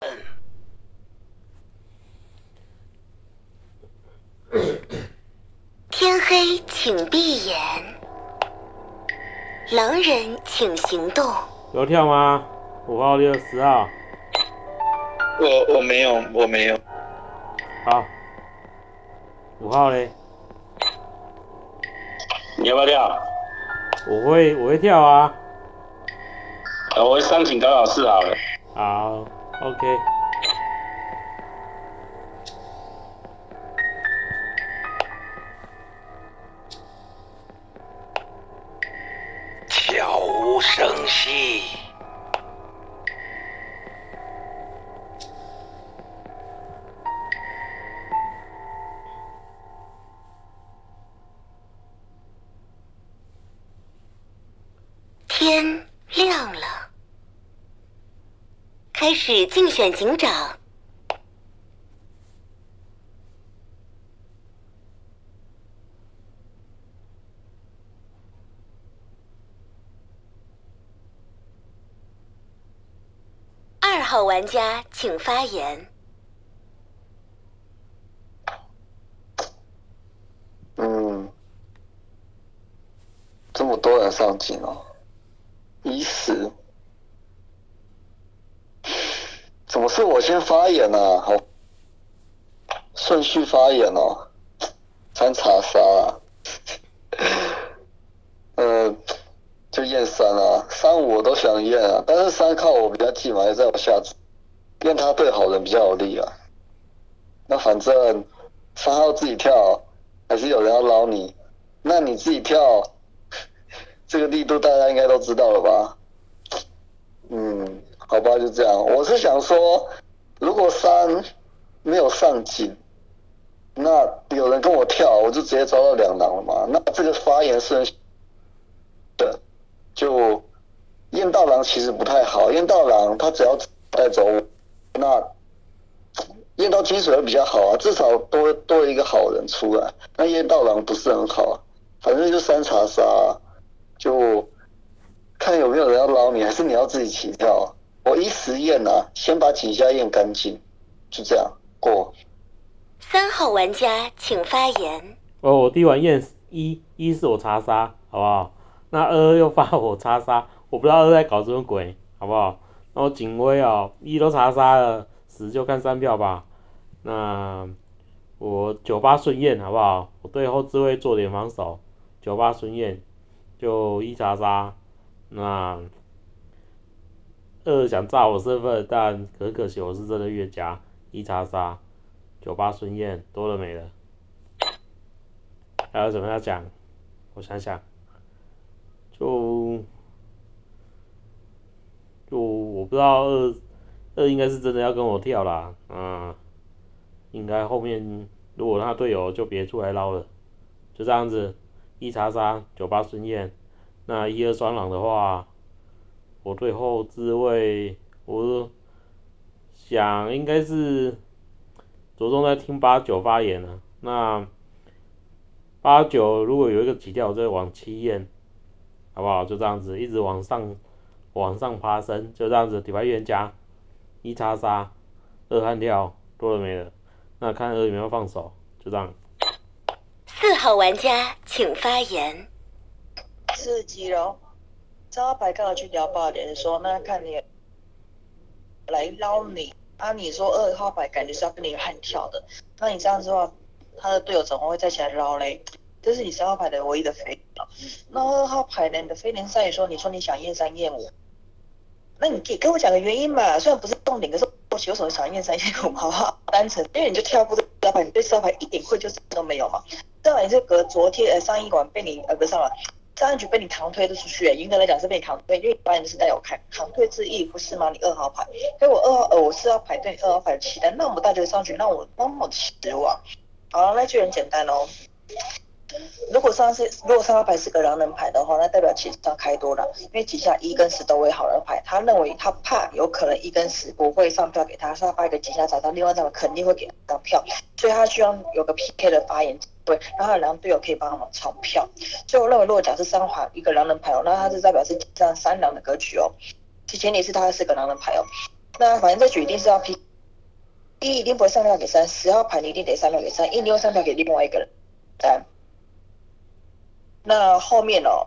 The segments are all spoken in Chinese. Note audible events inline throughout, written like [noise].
[coughs] 天黑，请闭眼。狼人请行动。有跳吗？五号、六、十号。我我没有，我没有。好，五号嘞？你要不要跳？我会，我会跳啊。我会上请高老师好了。好 Okay. 选警长。二号玩家请发言。嗯，这么多人上镜哦。一十，怎么是我先发言呢？好，顺序发言哦。三查杀啊，[laughs] 呃，就验三啊，三五我都想验啊，但是三靠我比较近嘛，也在我下子，验他对好人比较有利啊。那反正三号自己跳，还是有人要捞你，那你自己跳。这个力度大家应该都知道了吧？好吧，就这样。我是想说，如果三没有上警，那有人跟我跳，我就直接招到两狼了嘛。那这个发言是的，就燕道狼其实不太好。燕道狼他只要带走，那燕道金水会比较好啊，至少多多一个好人出来。那燕道狼不是很好，反正就三查杀。就看有没有人要捞你，还是你要自己起跳？我一实验啊，先把井下验干净，就这样过。三号玩家请发言。哦，我第一碗验一，一是我查杀，好不好？那二又发我查杀，我不知道二在搞什么鬼，好不好？那我警徽哦，一都查杀了，十就看三票吧。那我九八顺验，好不好？我对后置位做点防守，九八顺验。就一查杀，那二想炸我身份，但很可惜我是真的越家一查杀，九八孙燕多了没了，还有什么要讲？我想想，就就我不知道二二应该是真的要跟我跳啦，嗯，应该后面如果他队友就别出来捞了，就这样子。一查杀九八孙燕，那一二双狼的话，我最后置位，我想应该是着重在听八九发言了。那八九如果有一个起跳，再往七验，好不好？就这样子，一直往上往上爬升，就这样子。底牌预言家一叉杀二悍跳多了没了？那看二有没有放手，就这样。四号玩家请发言。四级喽，三号牌刚好去聊爆点，说那看你来捞你，啊你说二号牌感觉是要跟你悍跳的，那你这样子的话，他的队友怎么会再起来捞嘞？这是你三号牌的唯一的飞那二号牌呢？你的飞廉在于说，你说你想验三验五，那你给跟我讲个原因嘛？虽然不是重点，可是我有什么想验三验五，好不好？单纯，因为你就跳不这三号牌，你对三号牌一点愧疚都没有嘛。这玩意是隔昨天呃上一晚被你呃不上了，上一局被你扛推的出去，严格来讲是被你扛推，因为一般人是带有扛扛推之意，不是吗？你二号牌，所以我二号呃我是要排队二号牌的期待，那么大就上局，让我那么失望。好了，那就很简单喽。如果上是如果三号牌是个狼人牌的话，那代表其实上开多了，因为底下一跟十都为好人牌，他认为他怕有可能一跟十不会上票给他，所以他发一个底下找到另外一张肯定会给他张票，所以他希望有个 PK 的发言对，然后狼队友可以帮他们抢票。所以我认为，如果假设三号一个狼人牌哦，那他是代表是这样三狼的格局哦，其前提是他是个狼人牌哦。那反正这局一定是要 P，一一定不会上票给三，十号牌你一定得上票给三，因为你会上票给另外一个人。三。那后面哦，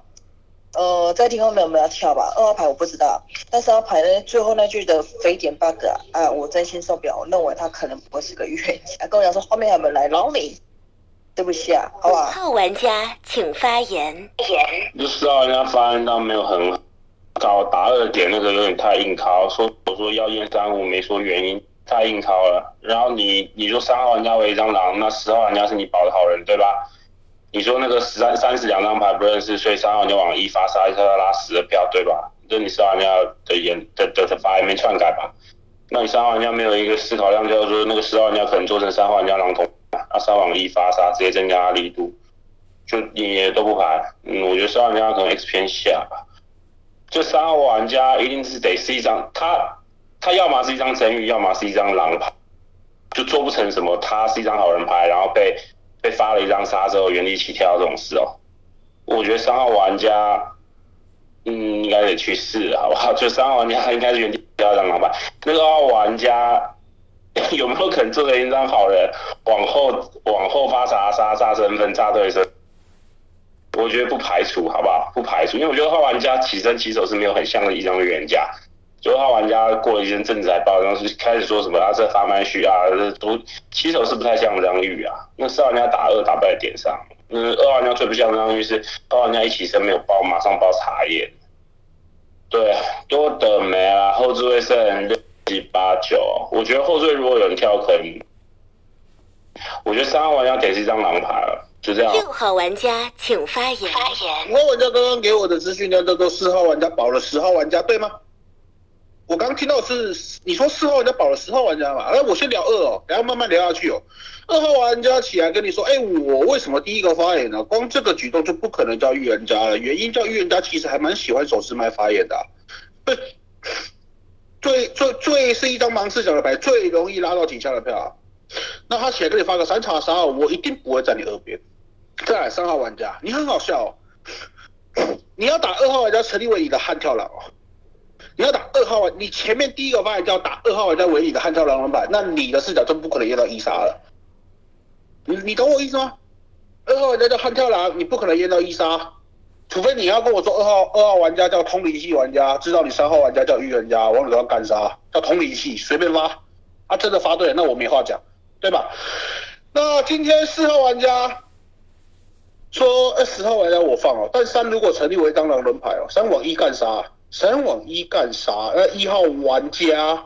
呃，在听后面有没有要跳吧？二号牌我不知道，但是二号牌呢，最后那句的非典 bug 啊，啊，我真心受不了，我认为他可能不会是个预言家。跟我讲说后面还有没有来捞你？对不起啊，好五吧。号玩家请发言。就知道人家发言到没有很高，打二点那个有点太硬靠，说我说要验三五没说原因，太硬靠了。然后你你说三号玩家为一张狼，那十号玩家是你保的好人对吧？你说那个十三三十两张牌不认识，所以三号玩家往一发杀，一要拉十的票对吧？这你三号玩家的言的的的发言没篡改吧？那你三号玩家没有一个思考量，就是说那个十号玩家可能做成三号玩家狼同，那三往一发杀，直接增加力度。就也都不排，嗯，我觉得三号玩家可能 X 偏下吧。就三号玩家一定是得是一张，他他要么是一张成语，要么是一张狼牌，就做不成什么他是一张好人牌，然后被被发了一张杀之后原地起跳这种事哦。我觉得三号玩家，嗯，应该得去试，好不好？[laughs] 就三号玩家应该是原地起跳一张狼牌，那个二号玩家 [laughs] 有没有可能做成一张好人，往后往后发啥杀杀身份炸对身？我觉得不排除，好不好？不排除，因为我觉得二号玩家起身起手是没有很像的一张预言家。就二号玩家过了一阵阵子才报，然后是开始说什么啊，这发麦序啊，这都起手是不太像张玉啊。那四号玩家打二打不在点上，嗯，二号玩家最不像张玉是二号玩家一起身没有包，马上包茶叶。对，多的没啊，后置位剩六七八九，我觉得后置位如果有人跳，可能，我觉得三号玩家得是一张狼牌了，就这样。六号玩家请发言。发言。五号玩家刚刚给我的资讯叫做四号玩家保了十号玩家，对吗？我刚听到是你说四号玩家保了十号玩家嘛？那我先聊二哦，然后慢慢聊下去哦。二号玩家起来跟你说，哎，我为什么第一个发言呢？光这个举动就不可能叫预言家了。原因叫预言家其实还蛮喜欢手持麦发言的、啊，最最最是一张盲视角的牌，最容易拉到警下的票、啊。那他起来跟你发个三叉三号，我一定不会在你耳边。再三号玩家，你很好笑哦，你要打二号玩家陈立为你的悍跳狼。你要打二号玩，你前面第一个发言叫打二号玩家为你的悍跳狼人牌，那你的视角就不可能验到一杀了。你你懂我意思吗？二号玩家叫悍跳狼，你不可能验到一杀，除非你要跟我说二号二号玩家叫通灵系玩家，知道你三号玩家叫预言家，王者要干杀，叫通灵系，随便发。啊，真的发对了，那我没话讲，对吧？那今天四号玩家说，呃，十号玩家我放哦，但三如果成立为当狼人牌哦，三往一干杀。三往一干啥，那一号玩家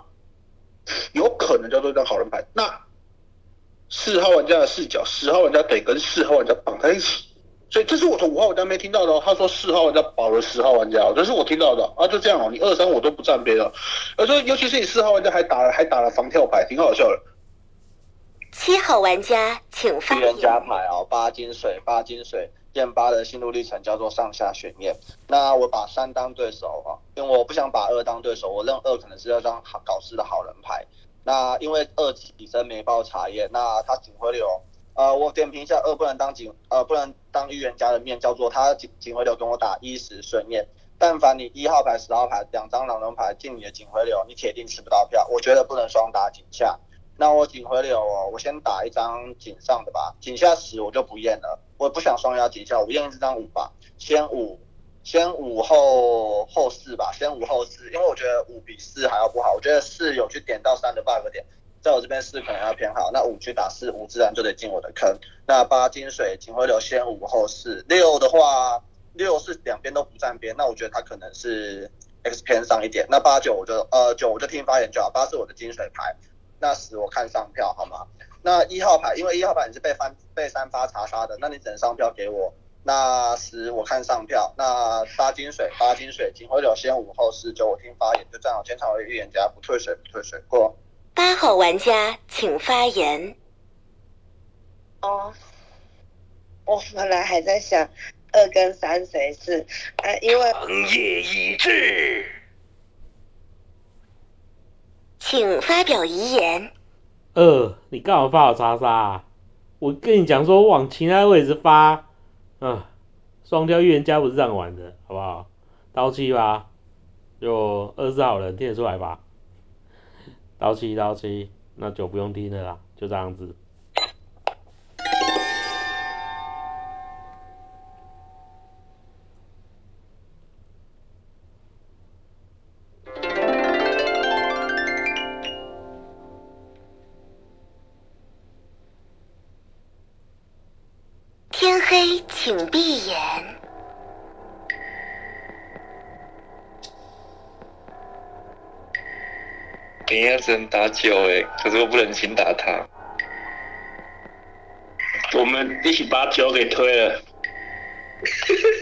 有可能叫做一张好人牌。那四号玩家的视角，十号玩家得跟四号玩家绑在一起，所以这是我从五号玩家没听到的哦。他说四号玩家保了十号玩家，这是我听到的啊。就这样哦，你二三我都不站边了。而且尤其是你四号玩家还打了还打了防跳牌，挺好笑的。七号玩家请发预言家言。牌哦，八金水，八金水，验八的心路历程叫做上下悬念。那我把三当对手啊，因为我不想把二当对手，我认二可能是要张好搞事的好人牌。那因为二起身没报茶叶，那他警回流，呃，我点评一下二不能当警，呃，不能当预言家的面叫做他警警回流跟我打一时顺验。但凡你一号牌、十号牌两张狼人牌进你的警回流，你铁定吃不到票。我觉得不能双打警下。那我警回流哦，我先打一张警上的吧，警下十我就不验了，我不想双压警下，我验这张五吧，先五，先五后后四吧，先五后四，因为我觉得五比四还要不好，我觉得四有去点到三的 bug 点，在我这边四可能要偏好，那五去打四，五自然就得进我的坑。那八金水警回流先五后四，六的话六是两边都不站边，那我觉得他可能是 X 偏上一点，那八九我就呃九我就听发言就好，八是我的金水牌。那十我看上票好吗？那一号牌，因为一号牌你是被翻被三发查杀的，那你只能上票给我。那十我看上票，那八金水八金水，金回流先五后四九我听发言就站好监察为预言家，不退水不退水过。八号玩家请发言。哦，我本来还在想二跟三谁是，呃，因为行业已至。请发表遗言。呃，你干嘛发我叉叉、啊？我跟你讲说往其他位置发，嗯，双雕预言家不是这样玩的，好不好？刀七吧，就二十好人听得出来吧？刀七刀七，那就不用听了啦，就这样子。只能打九哎，可是我不忍心打他。我们一起把九给推了。[laughs]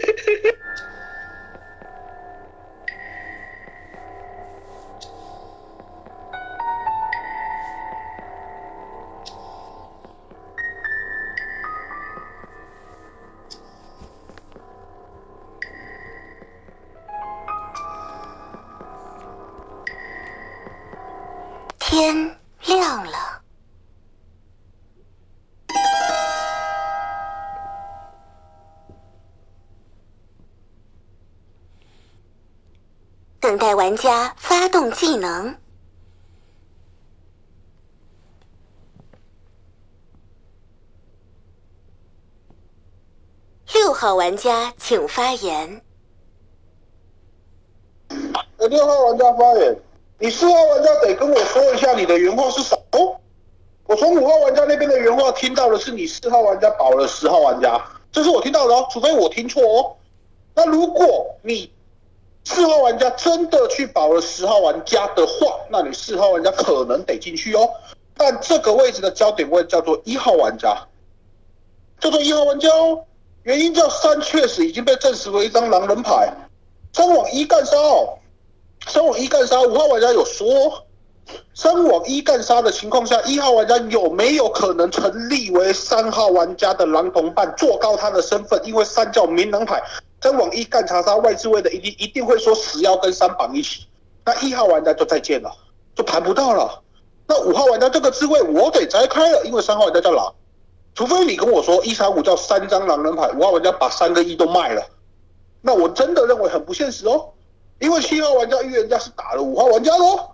等待玩家发动技能。六号玩家请发言。我，六号玩家发言，你四号玩家得跟我说一下你的原话是啥？哦。我从五号玩家那边的原话听到的是你四号玩家保了十号玩家，这是我听到的哦，除非我听错哦。那如果你四号玩家真的去保了十号玩家的话，那你四号玩家可能得进去哦。但这个位置的焦点位叫做一号玩家，叫做一号玩家哦。原因叫三确实已经被证实为一张狼人牌，三往一干杀哦。三往一干杀，五号玩家有说，三往一干杀的情况下，一号玩家有没有可能成立为三号玩家的狼同伴，做高他的身份？因为三叫明狼牌，三往一干查杀外置位的一定一定会说十要跟三绑一起，那一号玩家就再见了，就盘不到了。那五号玩家这个置位我得摘开了，因为三号玩家叫狼，除非你跟我说一三五叫三张狼人牌，五号玩家把三个一都卖了，那我真的认为很不现实哦。因为七号玩家预言家是打了五号玩家喽，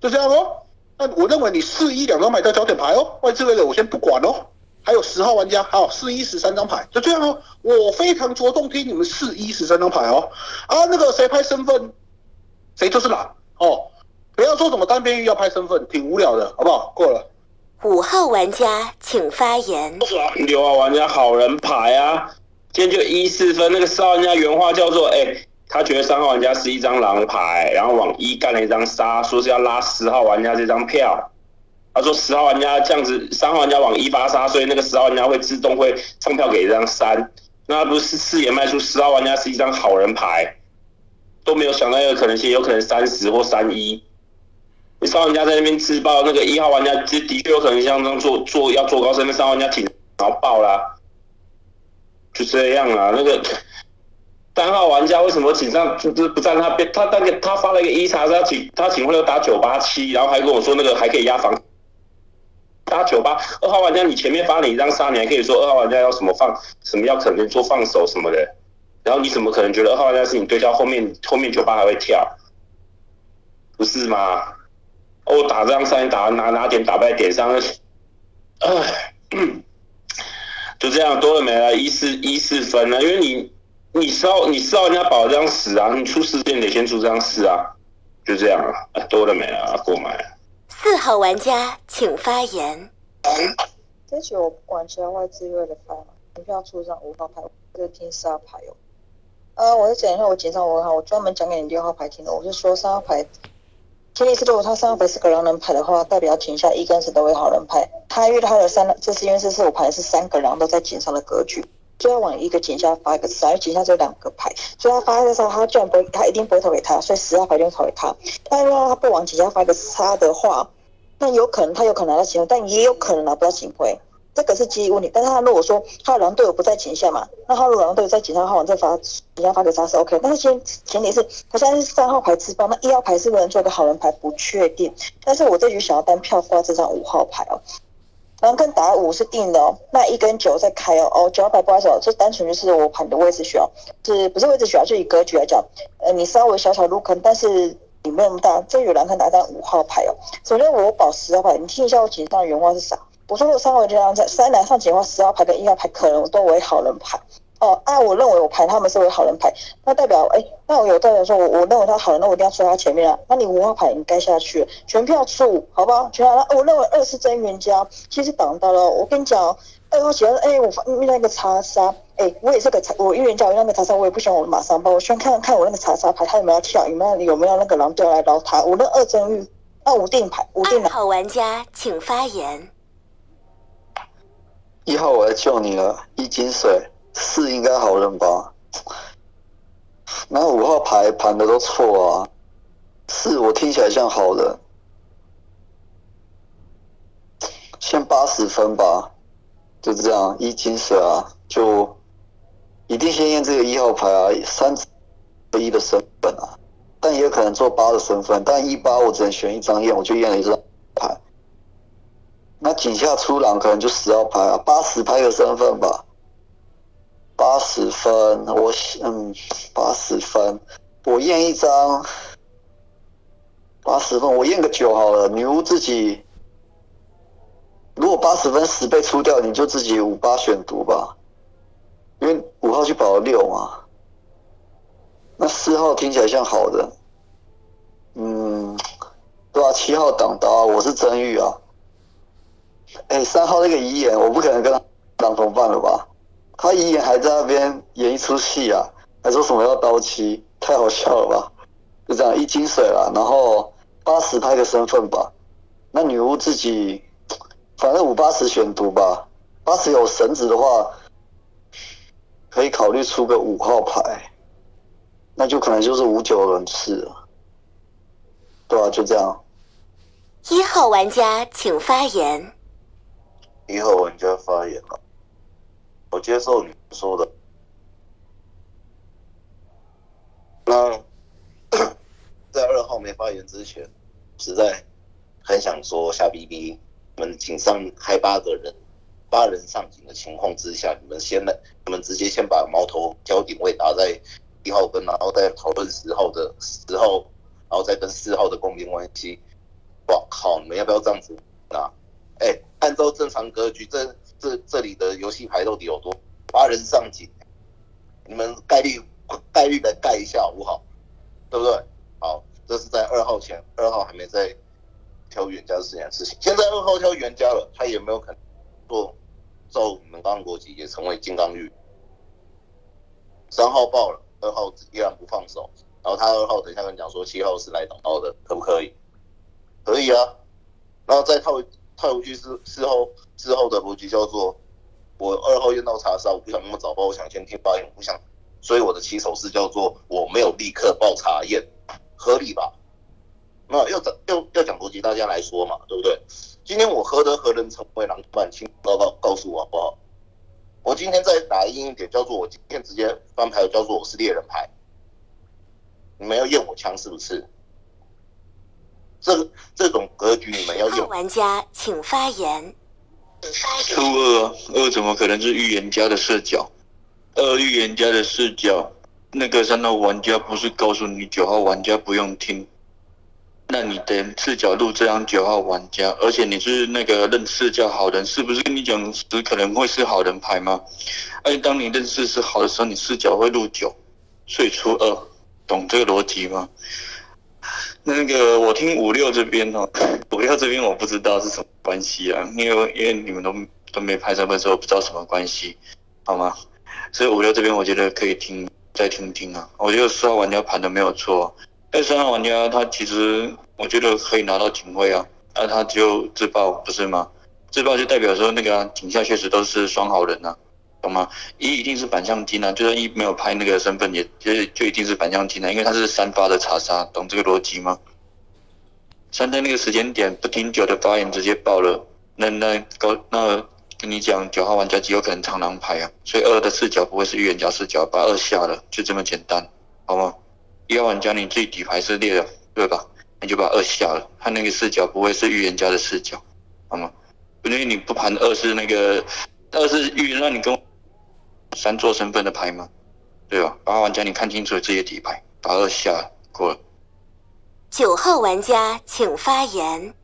就这样哦。那我认为你四一两张牌叫焦点牌哦，外置位的我先不管哦。还有十号玩家，好四一十三张牌，就这样哦。我非常着重听你们四一十三张牌哦。啊，那个谁拍身份，谁就是狼哦。不要说什么单边玉要拍身份，挺无聊的，好不好？过了。五号玩家请发言。六号玩家好人牌啊，今天就一四分。那个四号玩家原话叫做，哎。他觉得三号玩家是一张狼牌，然后往一干了一张杀，说是要拉十号玩家这张票。他说十号玩家这样子，三号玩家往一发杀，所以那个十号玩家会自动会上票给一张三。那不是四眼卖出十号玩家是一张好人牌，都没有想到一个可能性，有可能三十或三一。三号玩家在那边自爆，那个一号玩家这的确有可能像这样做做要做高身份，三号玩家挺然后爆啦，就这样啊，那个。[laughs] 三号玩家为什么请上就是不站他边？他那个他发了一个一查，他请他请回来打九八七，然后还跟我说那个还可以压房打九八。二号玩家你前面发了一张杀，你还可以说二号玩家要什么放什么要可能做放手什么的，然后你怎么可能觉得二号玩家是你对焦后面后面九八还会跳？不是吗？哦打这张三打拿拿点打败点上，唉，就这样多了没了，一四一四分了，因为你。你是要你是要人家保这张十啊？你出事件得先出这张四啊，就这样啊，多了没啊？过买。四号玩家请发言。这局我不管其他外置位的牌嘛，你不要出一张五号牌，这个听四号牌哦。呃，我再讲一下我紧张我哈，我专门讲给你六号牌听的，我是说三号牌，前提是如果他三号牌是个狼人牌的话，代表井下一跟十都为好人牌。他因为他的三，这是因为这是我牌是三个狼都在井上的格局。就要往一个井下发一个十，因为井下有两个牌，所以他发的时候，他居然不会，他一定不会投给他，所以十号牌就投给他。但如果他不往井下发一个叉的话，那有可能他有可能拿到警徽，但也有可能拿不到警徽，这个是机遇问题。但是他如果说他的狼队友不在井下嘛，那他如果狼队友在井下，他往这发警下发给他是 OK。但是前前提是他现在是三号牌吃包，那一号牌是不是能做个好人牌不确定。但是我这局想要单票挂这张五号牌哦。狼跟打五是定的哦，那一跟九在开哦哦，九号牌不好意思，这单纯就是我盘的位置需要，是不是位置需要？就以格局来讲，呃，你稍微小小入坑，但是你没那么大，这有人可以拿张五号牌哦。首先我保十号牌，你听一下我紧张的原话是啥？我说我三号这张在三栏上解的话，十号牌跟一号牌可能都为好人牌。哦，按我认为我排他们是为好人牌，那代表哎，那我有代表说我我认为他好人，那我一定要出他前面啊。那你五号牌你该下去，全票出五，好不好？全票，我认为二是真预言家，其实挡到了。我跟你讲，二号喜欢哎，我发遇到一个查杀，哎，我也是个查，我预言家，我那个查杀，我也不喜欢我马上包，我喜欢看看我那个查杀牌，他有没有跳，有没有有没有那个狼掉来捞他。我那二真玉，那五定牌，五定二号玩家请发言。一号我来救你了，一金水。四应该好人吧？那五号牌盘的都错啊。四我听起来像好人，先八十分吧，就这样一金水啊，就一定先验这个一号牌啊，三一的身份啊，但也有可能做八的身份，但一八我只能选一张验，我就验了一张牌。那井下出狼可能就十号牌啊，八十拍个身份吧。八十分，我嗯，八十分，我验一张，八十分，我验个九好了。女巫自己，如果八十分十倍出掉，你就自己五八选读吧，因为五号去保了六嘛。那四号听起来像好的，嗯，对吧？七号挡刀，我是真玉啊。哎，三号那个遗言，我不可能跟他当同伴了吧？他遗言还在那边演一出戏啊，还说什么要刀七，太好笑了吧？就这样一金水了，然后八十拍个身份吧。那女巫自己，反正五八十选读吧。八十有绳子的话，可以考虑出个五号牌，那就可能就是五九人次了。对啊，就这样。一号玩家请发言。一号玩家发言了。我接受你说的。那 [coughs] 在二号没发言之前，实在很想说下 B B，我们井上开八个人，八人上井的情况之下，你们先来，你们直接先把矛头焦点位打在一号跟，然后再讨论十号的十号，然后再跟四号的共鸣关系。哇靠！你们要不要这样子啊？哎，按照正常格局，这。这这里的游戏牌到底有多八人上井？你们概率概率来盖一下好不好？对不对？好，这是在二号前，二号还没在挑原家这件事情。现在二号挑原家了，他也没有可能做照你们刚刚逻辑也成为金刚玉？三号爆了，二号依然不放手，然后他二号等一下跟讲说七号是来挡刀的，可不可以？可以啊，然后再套。套回去是事后之后的逻辑叫做，我二号验到查杀，我不想那么早报，我想先听发言，我不想，所以我的起手是叫做我没有立刻报查验，合理吧？那要讲要要讲逻辑，大家来说嘛，对不对？今天我何德何能成为狼伴？请告告告诉我好不好？我今天再打硬一点，叫做我今天直接翻牌，叫做我是猎人牌，你们要验我枪是不是？这这种格局你们要用。玩家请发言。初二二怎么可能是预言家的视角？二预言家的视角，那个三号玩家不是告诉你九号玩家不用听？那你的视角录这样九号玩家，而且你是那个认识叫好人，是不是跟你讲只可能会是好人牌吗？而且当你认识是好的时候，你视角会录九，所以初二，懂这个逻辑吗？那个我听五六这边哦，五六这边我不知道是什么关系啊，因为因为你们都都没拍身份证，我不知道什么关系，好吗？所以五六这边我觉得可以听再听听啊，我觉得四号玩家盘的没有错，但三号玩家他其实我觉得可以拿到警徽啊，那他就自爆不是吗？自爆就代表说那个警下确实都是双好人呐。懂吗？一一定是反向金啊，就算一没有拍那个身份，也就就一定是反向金啊，因为他是三发的查杀，懂这个逻辑吗？三在那个时间点不听九的发言直接爆了，那那高那跟你讲九号玩家极有可能长狼牌啊，所以二的视角不会是预言家视角，把二下了，就这么简单，好吗？一号玩家你自己底牌是裂了，对吧？你就把二下了，他那个视角不会是预言家的视角，好吗？因为你不盘二是那个二是预言，让你跟。三做身份的牌吗？对吧？八号玩家，你看清楚自己底牌，把二下了过了。九号玩家请发言。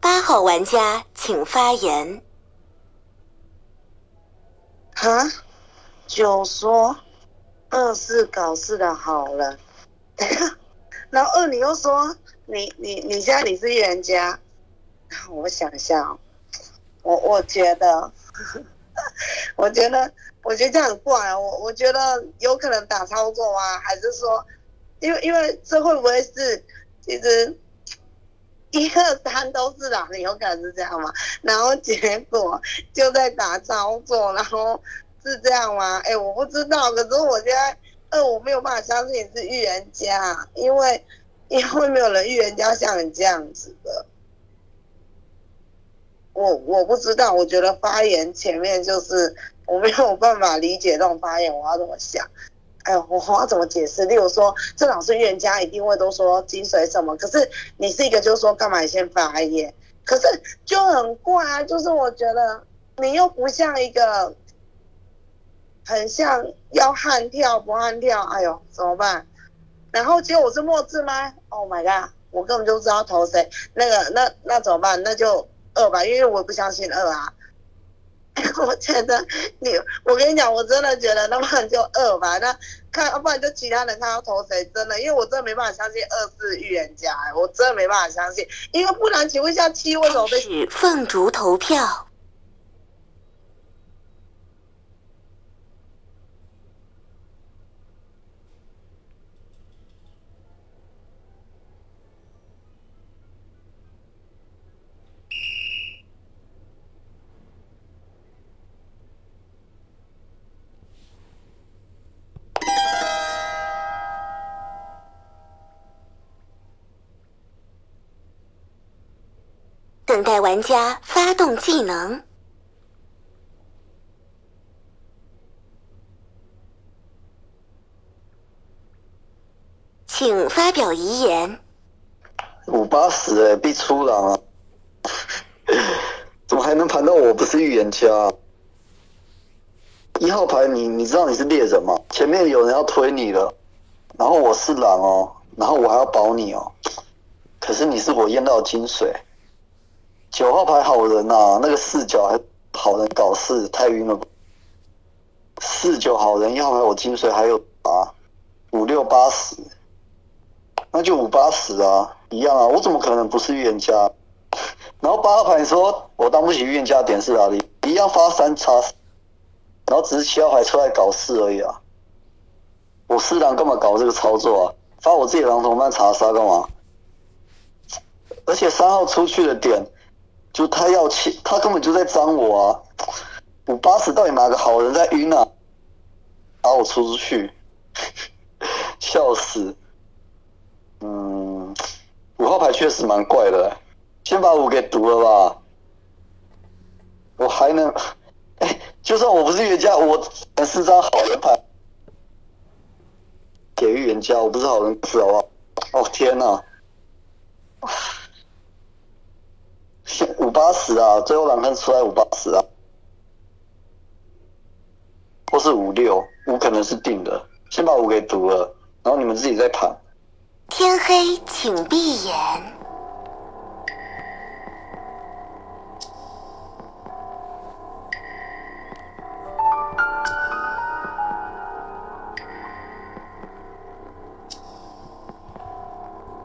八号玩家请发言。哈，就说？二是搞事的好人，[laughs] 然后二你又说你你你现在你是预言家，我想一下，我 [laughs] 我觉得，我觉得我觉得这样很怪啊，我我觉得有可能打操作啊，还是说，因为因为这会不会是其实一二三都是啦，有可能是这样嘛？[laughs] 然后结果就在打操作，然后是这样吗？哎，我不知道，可是我现在呃我没有办法相信你是预言家，因为因为没有人预言家像你这样子的。我我不知道，我觉得发言前面就是我没有办法理解这种发言，我要怎么想？哎呦，我我要怎么解释？例如说，这老师预言家一定会都说精髓什么，可是你是一个就是说干嘛先发言？可是就很怪啊，就是我觉得你又不像一个，很像要悍跳不悍跳，哎呦怎么办？然后结果我是末字吗？Oh my god，我根本就不知道投谁，那个那那怎么办？那就二吧，因为我不相信二啊。[laughs] 我觉得你，我跟你讲，我真的觉得，那不然就二吧。那看，要不然就其他人看要投谁，真的，因为我真的没办法相信二是预言家，我真的没办法相信，因为不然，请问一下七为什么被？是凤竹投票。等待玩家发动技能，请发表遗言。五八十哎，必出狼啊！[laughs] 怎么还能盘到我不是预言家？一号牌你你知道你是猎人吗？前面有人要推你了，然后我是狼哦，然后我还要保你哦。可是你是我验到的金水。九号牌好人呐，那个四九还好人搞事，太晕了。四九好人，一号牌我金水还有啊，五六八十，那就五八十啊，一样啊，我怎么可能不是预言家？然后八号牌你说我当不起预言家点是哪里？一样发三叉，然后只是七号牌出来搞事而已啊。我四狼干嘛搞这个操作啊？发我自己狼同伴查杀干嘛？而且三号出去的点。就他要切，他根本就在脏我啊！五八十到底哪个好人在晕啊？把我出出去，笑死！嗯，五号牌确实蛮怪的，先把五给读了吧。我还能，哎，就算我不是预言家，我四张好人牌给预言家，我不是好人是好不好？哦天哪！五八十啊，最后两看出来五八十啊，或是五六，五可能是定的，先把五给读了，然后你们自己再盘。天黑，请闭眼。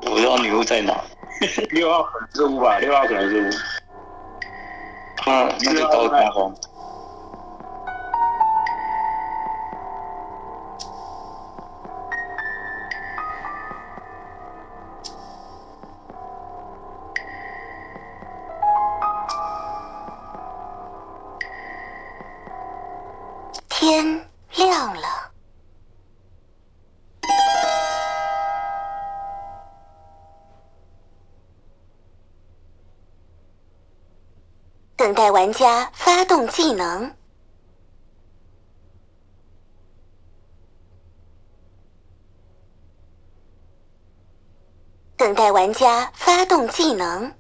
我不知道女巫在哪。[laughs] 六号可能是五吧，六号可能是五。那那就刀开红。待玩家发动技能。等待玩家发动技能。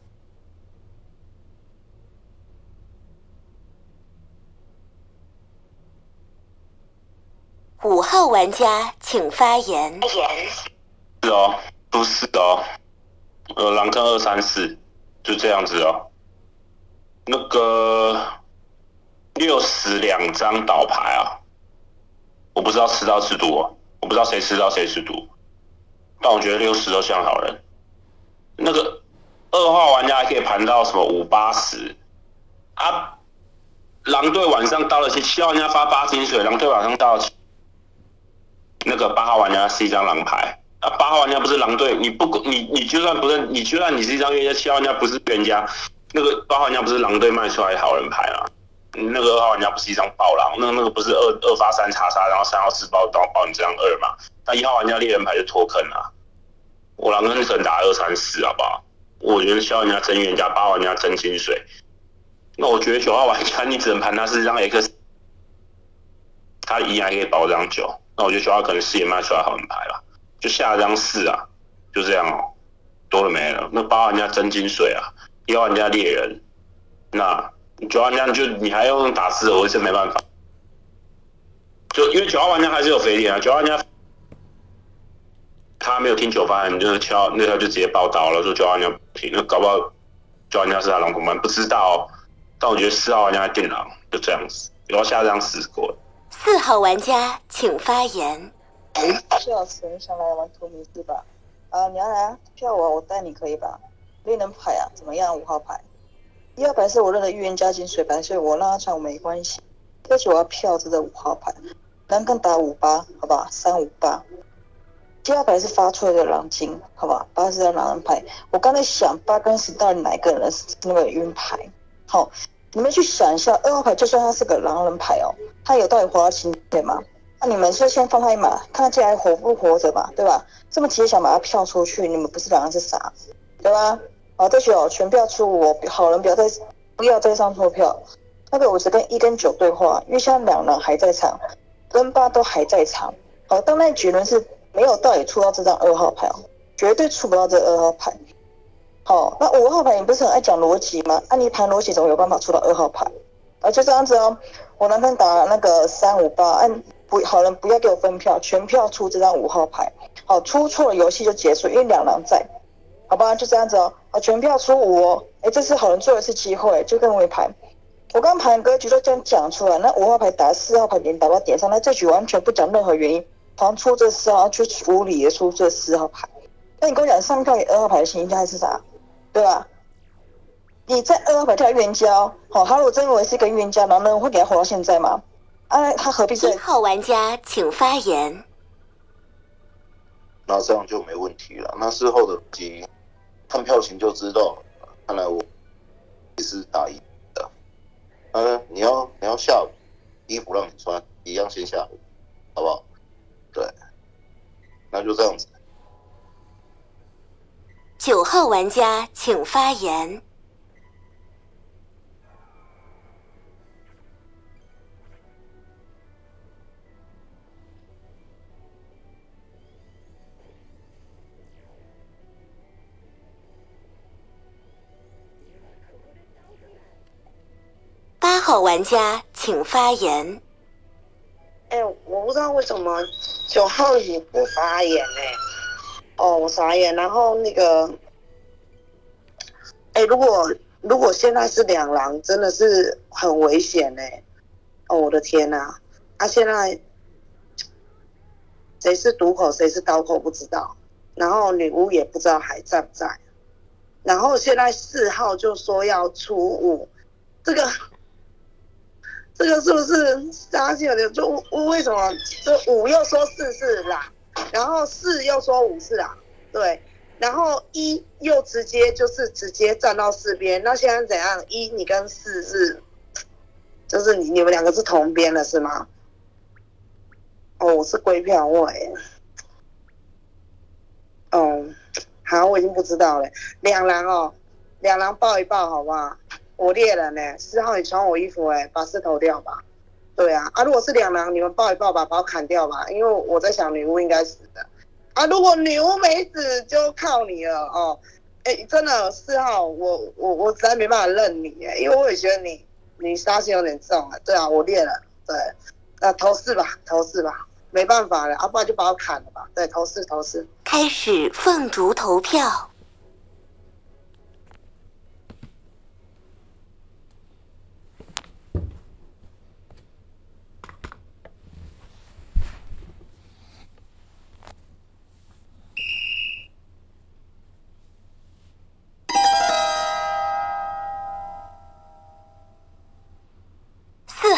五号玩家请发言。是哦，不是哦，呃，狼坑二三四，就这样子哦。那个六十两张倒牌啊，我不知道吃到吃毒，我不知道谁吃到谁吃毒，但我觉得六十都像好人。那个二号玩家还可以盘到什么五八十啊？狼队晚上到了七七号玩家发八金水，狼队晚上到了。那个八号玩家是一张狼牌，啊，八号玩家不是狼队，你不你你就算不是你就算你是一张冤家，七号玩家不是冤家，那个八号玩家不是狼队卖出来好人牌啊，那个二号玩家不是一张暴狼，那那个不是二二发三查杀，然后三号四包刀包你这张二嘛，那一号玩家猎人牌就脱坑了，我狼跟神打二三四好不好？我觉得七号玩家真预言家，八号玩家真金水，那我觉得九号玩家你只能盘他是一张 X，他依然可以保张九。那我觉得九号可能四也卖出来好人牌了，就下一张四啊，就这样哦，多了没了。那八号玩家真金水啊，一号人家猎人，那九号玩家就你还要用打四，我是没办法。就因为九号玩家还是有肥点啊，九号玩家他没有听九发，你就敲那他就直接报刀了，说九号玩家不听，那搞不好九号玩家是他狼同伴，不知道。但我觉得四号玩家电狼就这样子，然后下张死过。四号玩家请发言。谢老师，你想来玩图迷是吧？啊，你要来啊，票我，我带你可以吧？猎人牌啊，怎么样？五号牌，一号牌是我认的预言家金水牌，所以我让他穿我没关系。而且我要票这个五号牌，狼跟打五八，好吧？三五八。七号牌是发出来的狼金，好吧？八是狼人牌。我刚才想八跟十到底哪一个人是那个晕牌？好，你们去想一下，二号牌就算他是个狼人牌哦。他有道理活到今天吗？那你们是先放他一马，看他接下来活不活着嘛，对吧？这么急想把他票出去，你们不是两个是傻子，对吧？好，对不起哦，全票出我，好人不要再不要再上错票。那个我只跟一跟九对话，因为现在两人还在场，跟八都还在场。好，当那几轮是没有道理出到这张二号牌哦，绝对出不到这二号牌。好，那五号牌你不是很爱讲逻辑吗？按你盘逻辑怎么有办法出到二号牌？啊，就这样子哦。我男朋打那个三五八，按不好人不要给我分票，全票出这张五号牌。好，出错了游戏就结束，因为两狼在，好吧，就这样子哦。好，全票出五哦。哎，这次好人最后一次机会，就跟我盘。我刚盘格局都这样讲出来，那五号牌打四号牌点打到点上，那这局完全不讲任何原因，好像出这四号去处理也出这四号牌。那你跟我讲上票给二号牌的心态是啥？对吧？你在二号牌跳冤家，好，他如果真认为是一个冤家，男人会给他活到现在吗？啊，他何必在？一号玩家请发言。那这样就没问题了。那事后的机看票型就知道，看来我也是打一的。嗯，你要你要下午衣服让你穿，一样先下午，好不好？对，那就这样子。九号玩家请发言。号玩家请发言。哎，我不知道为什么九号你不发言呢？哦，我傻眼。然后那个，哎，如果如果现在是两狼，真的是很危险呢。哦，我的天呐！他现在谁是毒口，谁是刀口不知道。然后女巫也不知道还在不在。然后现在四号就说要出五，这个。这个是不是杀起来的？就为什么这五又说四是狼，然后四又说五是狼，对，然后一又直接就是直接站到四边，那现在怎样？一你跟四是，就是你你们两个是同边了是吗？哦，我是归票位。哦，好，我已经不知道了。两狼哦，两狼抱一抱好不好？我猎人呢、四号你穿我衣服哎、把四投掉吧。对啊，啊如果是两狼，你们抱一抱吧，把我砍掉吧，因为我在想女巫应该死的。啊，如果女巫没死，就靠你了哦。哎，真的四号，我我我实在没办法认你哎，因为我也觉得你你杀心有点重啊。对啊，我猎人，对，那投四吧，投四吧，没办法了，啊不然就把我砍了吧。对，投四投四。开始凤竹投票。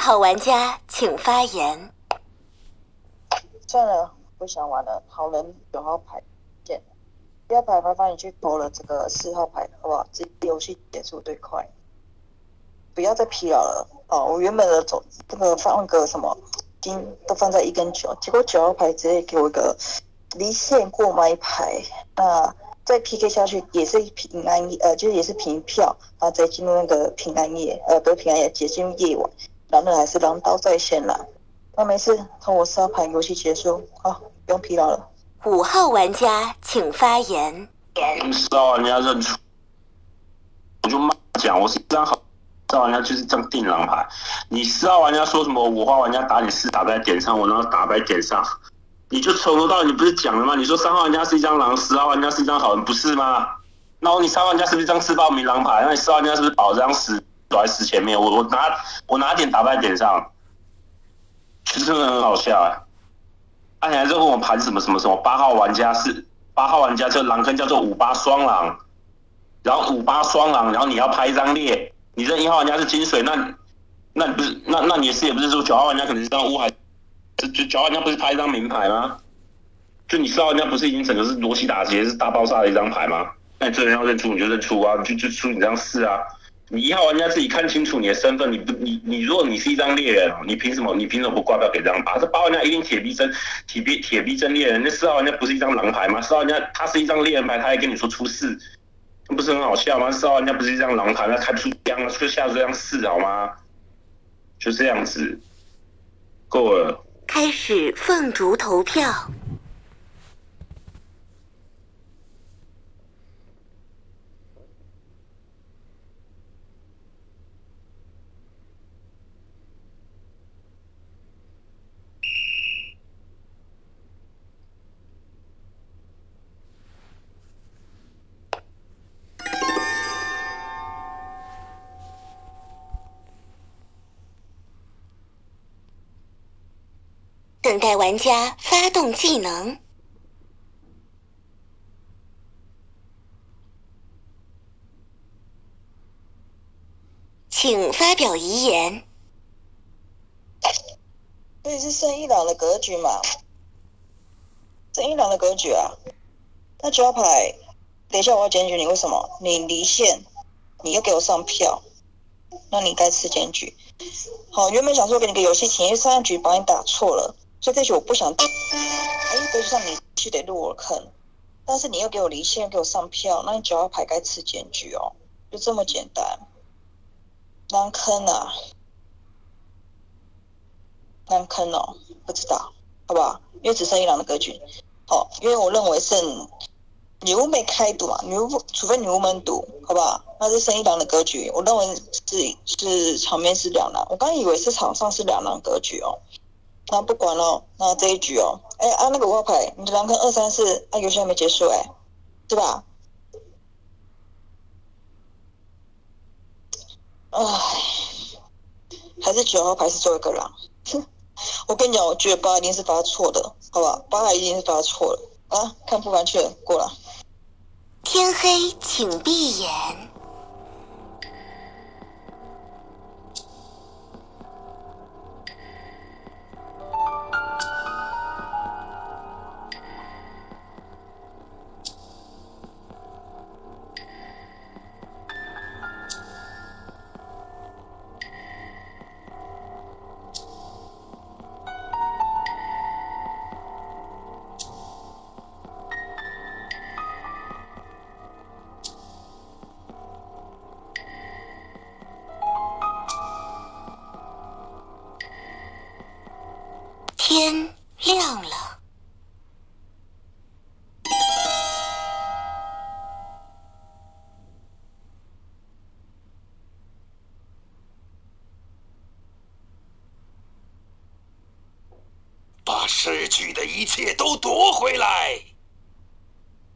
四号玩家请发言。算了，不想玩了。好人九号牌见，第二牌麻烦你去投了这个四号牌，好不好？这游戏结束最快，不要再疲劳了哦。我原本的走这个放个什么金都放在一跟九，结果九号牌直接给我一个离线过麦牌，那再 PK 下去也是平安夜，呃，就是也是平票，然后再进入那个平安夜，呃，不是平安夜，直接进入夜晚，然后还是狼刀在线啦。那没事，从我四号牌，游戏结束，好，不用疲劳了。五号玩家请发言。四号玩家认出，我就骂讲，我是一张好，四号玩家就是这样定狼牌。你四号玩家说什么五号玩家打你四打在点上，我然后打在点上，你就从头到尾你不是讲了吗？你说三号玩家是一张狼，十号玩家是一张好人，不是吗？然后你三号玩家是不是一张自爆明狼牌？那你四号玩家是不是保这张十走在十前面？我我拿我拿点打在点上，就真的很好笑啊！啊，你还在问我盘什么什么什么？八号玩家是八号玩家，这狼坑叫做五八双狼，然后五八双狼，然后你要拍一张列，你这一号玩家是金水，那那你不是那那你的视野不是说九号玩家可能是张乌海，就就九号玩家不是拍一张名牌吗？就你四号玩家不是已经整个是罗西打劫是大爆炸的一张牌吗？那你这人要认出你就认出啊，你就就出你这张四啊。你一号玩家自己看清楚你的身份，你不你你如果你是一张猎人，你凭什么你凭什么不挂票给这张八？这八号玩家一定铁逼真铁逼铁逼真猎人，那四号玩家不是一张狼牌吗？四号玩家他是一张猎人牌，他还跟你说出四，那不是很好笑吗？四号玩家不是一张狼牌，那开出枪啊，就下这张四好吗？就这样子，够了。开始凤竹投票。等待玩家发动技能。请发表遗言。所以是圣一郎的格局嘛？圣一郎的格局啊。那九号牌，等一下我要检举你，为什么？你离线，你又给我上票，那你该吃检举。好，原本想说给你个游戏体验，上一局把你打错了，所以这局我不想打。哎，格局上你去得入我坑，但是你又给我离线，给我上票，那你九号牌该吃检举哦，就这么简单。难坑啊！难坑哦，不知道，好不好？因为只剩一郎的格局，好，因为我认为剩女巫没开赌嘛，女巫除非女巫们赌，好不好？那是剩一郎的格局，我认为是是场面是两狼，我刚以为是场上是两狼格局哦，那不管了，那这一局哦，哎啊那个五号牌，你的狼坑二三四，啊游戏还没结束哎，对吧？哎，还是九号牌是最后一个狼。[laughs] 我跟你讲，我觉得八一定是发错的，好吧？八一定是发错了啊！看不完去了，过了。天黑，请闭眼。